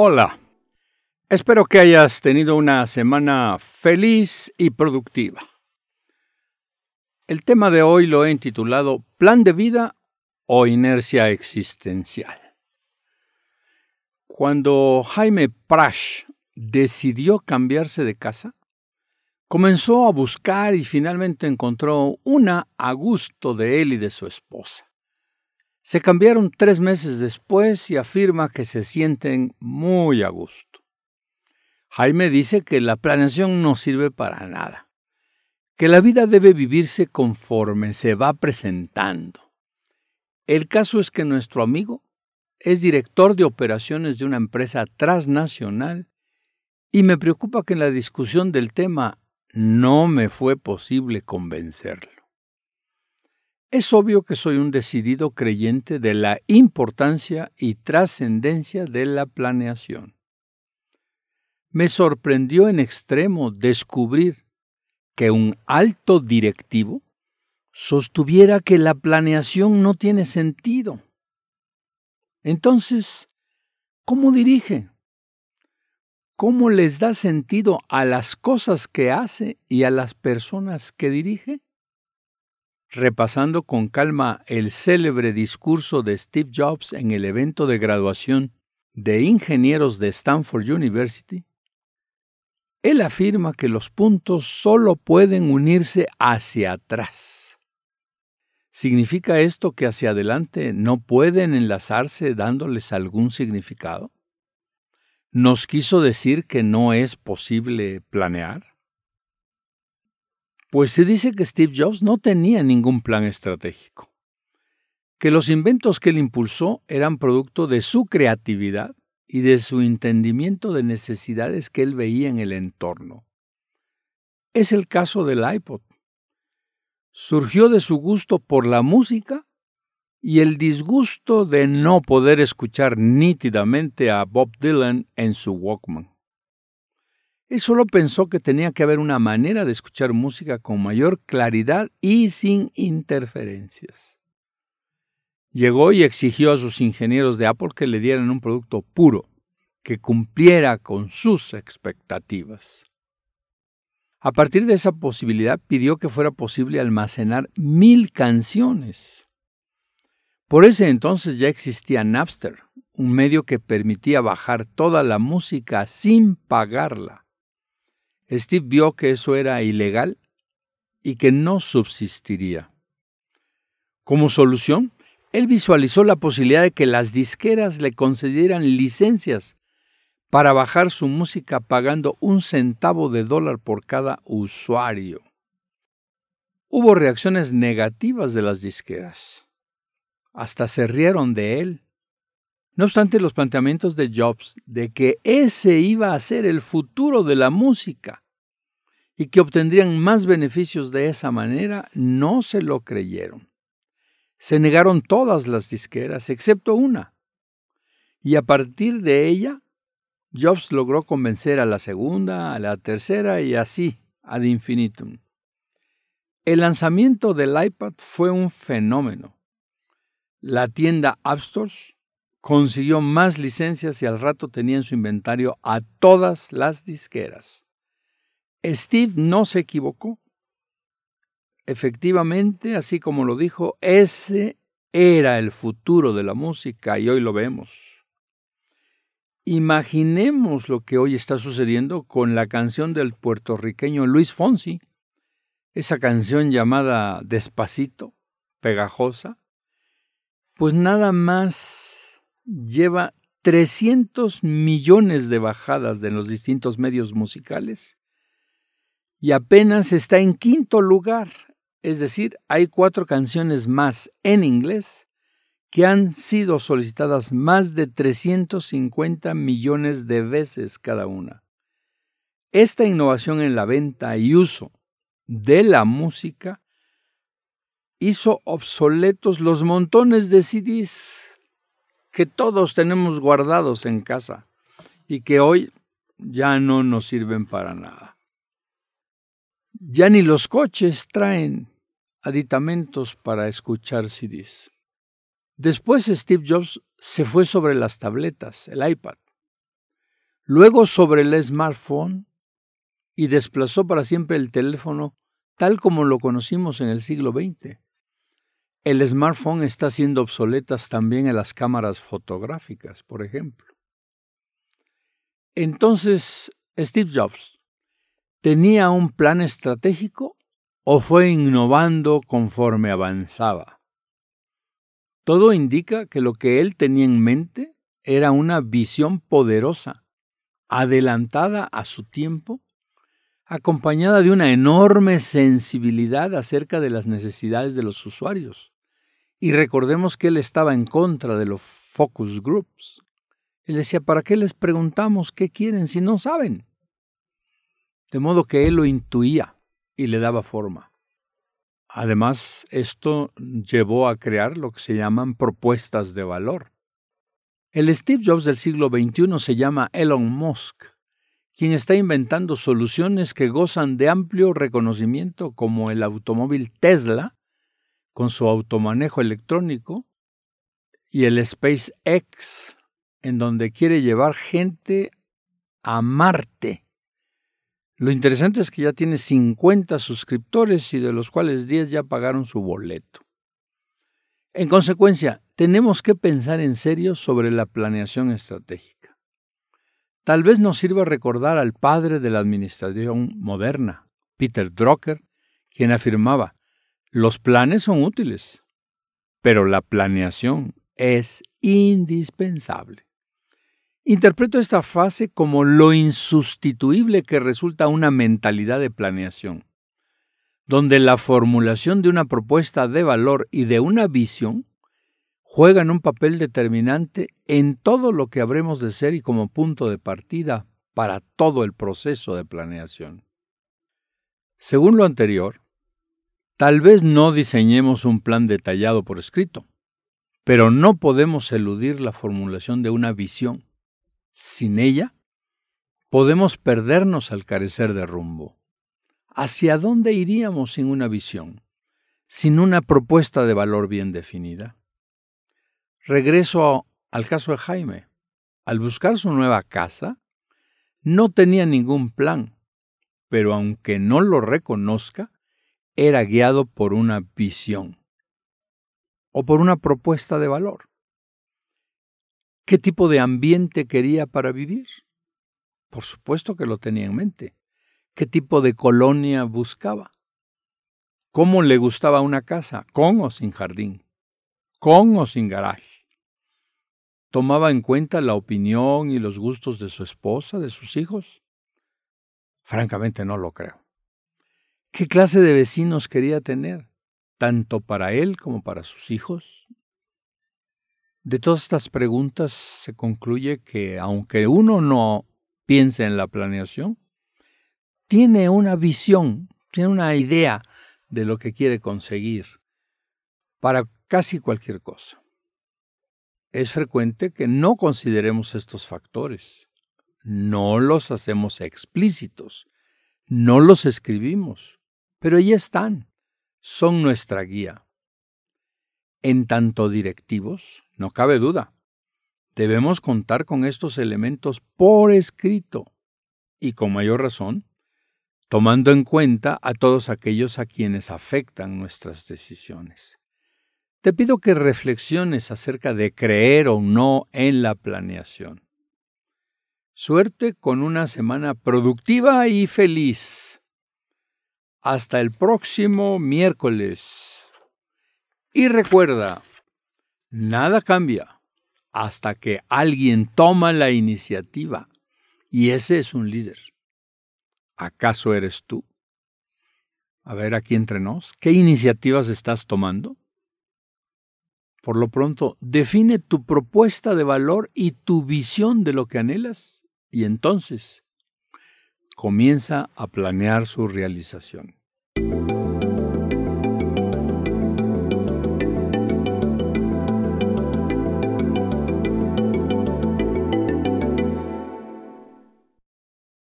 Hola, espero que hayas tenido una semana feliz y productiva. El tema de hoy lo he intitulado Plan de vida o inercia existencial. Cuando Jaime Prash decidió cambiarse de casa, comenzó a buscar y finalmente encontró una a gusto de él y de su esposa. Se cambiaron tres meses después y afirma que se sienten muy a gusto. Jaime dice que la planeación no sirve para nada, que la vida debe vivirse conforme se va presentando. El caso es que nuestro amigo es director de operaciones de una empresa transnacional y me preocupa que en la discusión del tema no me fue posible convencerlo. Es obvio que soy un decidido creyente de la importancia y trascendencia de la planeación. Me sorprendió en extremo descubrir que un alto directivo sostuviera que la planeación no tiene sentido. Entonces, ¿cómo dirige? ¿Cómo les da sentido a las cosas que hace y a las personas que dirige? Repasando con calma el célebre discurso de Steve Jobs en el evento de graduación de ingenieros de Stanford University, él afirma que los puntos solo pueden unirse hacia atrás. ¿Significa esto que hacia adelante no pueden enlazarse dándoles algún significado? ¿Nos quiso decir que no es posible planear? Pues se dice que Steve Jobs no tenía ningún plan estratégico, que los inventos que él impulsó eran producto de su creatividad y de su entendimiento de necesidades que él veía en el entorno. Es el caso del iPod. Surgió de su gusto por la música y el disgusto de no poder escuchar nítidamente a Bob Dylan en su Walkman. Él solo pensó que tenía que haber una manera de escuchar música con mayor claridad y sin interferencias. Llegó y exigió a sus ingenieros de Apple que le dieran un producto puro, que cumpliera con sus expectativas. A partir de esa posibilidad pidió que fuera posible almacenar mil canciones. Por ese entonces ya existía Napster, un medio que permitía bajar toda la música sin pagarla. Steve vio que eso era ilegal y que no subsistiría. Como solución, él visualizó la posibilidad de que las disqueras le concedieran licencias para bajar su música pagando un centavo de dólar por cada usuario. Hubo reacciones negativas de las disqueras. Hasta se rieron de él. No obstante, los planteamientos de Jobs de que ese iba a ser el futuro de la música y que obtendrían más beneficios de esa manera, no se lo creyeron. Se negaron todas las disqueras, excepto una. Y a partir de ella, Jobs logró convencer a la segunda, a la tercera y así, ad infinitum. El lanzamiento del iPad fue un fenómeno. La tienda App Stores consiguió más licencias y al rato tenía en su inventario a todas las disqueras. Steve no se equivocó. Efectivamente, así como lo dijo, ese era el futuro de la música y hoy lo vemos. Imaginemos lo que hoy está sucediendo con la canción del puertorriqueño Luis Fonsi, esa canción llamada Despacito, pegajosa, pues nada más lleva 300 millones de bajadas de los distintos medios musicales y apenas está en quinto lugar. Es decir, hay cuatro canciones más en inglés que han sido solicitadas más de 350 millones de veces cada una. Esta innovación en la venta y uso de la música hizo obsoletos los montones de CDs que todos tenemos guardados en casa y que hoy ya no nos sirven para nada. Ya ni los coches traen aditamentos para escuchar CDs. Después Steve Jobs se fue sobre las tabletas, el iPad. luego sobre el smartphone y desplazó para siempre el teléfono tal como lo conocimos en el siglo XX. El smartphone está siendo obsoletas también en las cámaras fotográficas, por ejemplo. Entonces, Steve Jobs, ¿tenía un plan estratégico o fue innovando conforme avanzaba? Todo indica que lo que él tenía en mente era una visión poderosa, adelantada a su tiempo, acompañada de una enorme sensibilidad acerca de las necesidades de los usuarios. Y recordemos que él estaba en contra de los focus groups. Él decía, ¿para qué les preguntamos qué quieren si no saben? De modo que él lo intuía y le daba forma. Además, esto llevó a crear lo que se llaman propuestas de valor. El Steve Jobs del siglo XXI se llama Elon Musk, quien está inventando soluciones que gozan de amplio reconocimiento como el automóvil Tesla, con su automanejo electrónico, y el SpaceX, en donde quiere llevar gente a Marte. Lo interesante es que ya tiene 50 suscriptores y de los cuales 10 ya pagaron su boleto. En consecuencia, tenemos que pensar en serio sobre la planeación estratégica. Tal vez nos sirva recordar al padre de la administración moderna, Peter Drucker, quien afirmaba, los planes son útiles, pero la planeación es indispensable. Interpreto esta frase como lo insustituible que resulta una mentalidad de planeación, donde la formulación de una propuesta de valor y de una visión juegan un papel determinante en todo lo que habremos de ser y como punto de partida para todo el proceso de planeación. Según lo anterior, Tal vez no diseñemos un plan detallado por escrito, pero no podemos eludir la formulación de una visión. Sin ella, podemos perdernos al carecer de rumbo. ¿Hacia dónde iríamos sin una visión? Sin una propuesta de valor bien definida. Regreso al caso de Jaime. Al buscar su nueva casa, no tenía ningún plan, pero aunque no lo reconozca, era guiado por una visión o por una propuesta de valor. ¿Qué tipo de ambiente quería para vivir? Por supuesto que lo tenía en mente. ¿Qué tipo de colonia buscaba? ¿Cómo le gustaba una casa? ¿Con o sin jardín? ¿Con o sin garaje? ¿Tomaba en cuenta la opinión y los gustos de su esposa, de sus hijos? Francamente no lo creo. ¿Qué clase de vecinos quería tener, tanto para él como para sus hijos? De todas estas preguntas se concluye que aunque uno no piense en la planeación, tiene una visión, tiene una idea de lo que quiere conseguir para casi cualquier cosa. Es frecuente que no consideremos estos factores, no los hacemos explícitos, no los escribimos, pero ahí están, son nuestra guía. En tanto directivos, no cabe duda, debemos contar con estos elementos por escrito y con mayor razón, tomando en cuenta a todos aquellos a quienes afectan nuestras decisiones. Te pido que reflexiones acerca de creer o no en la planeación. Suerte con una semana productiva y feliz. Hasta el próximo miércoles. Y recuerda, nada cambia hasta que alguien toma la iniciativa. Y ese es un líder. ¿Acaso eres tú? A ver, aquí entre nos, ¿qué iniciativas estás tomando? Por lo pronto, define tu propuesta de valor y tu visión de lo que anhelas. Y entonces, comienza a planear su realización. Thank you.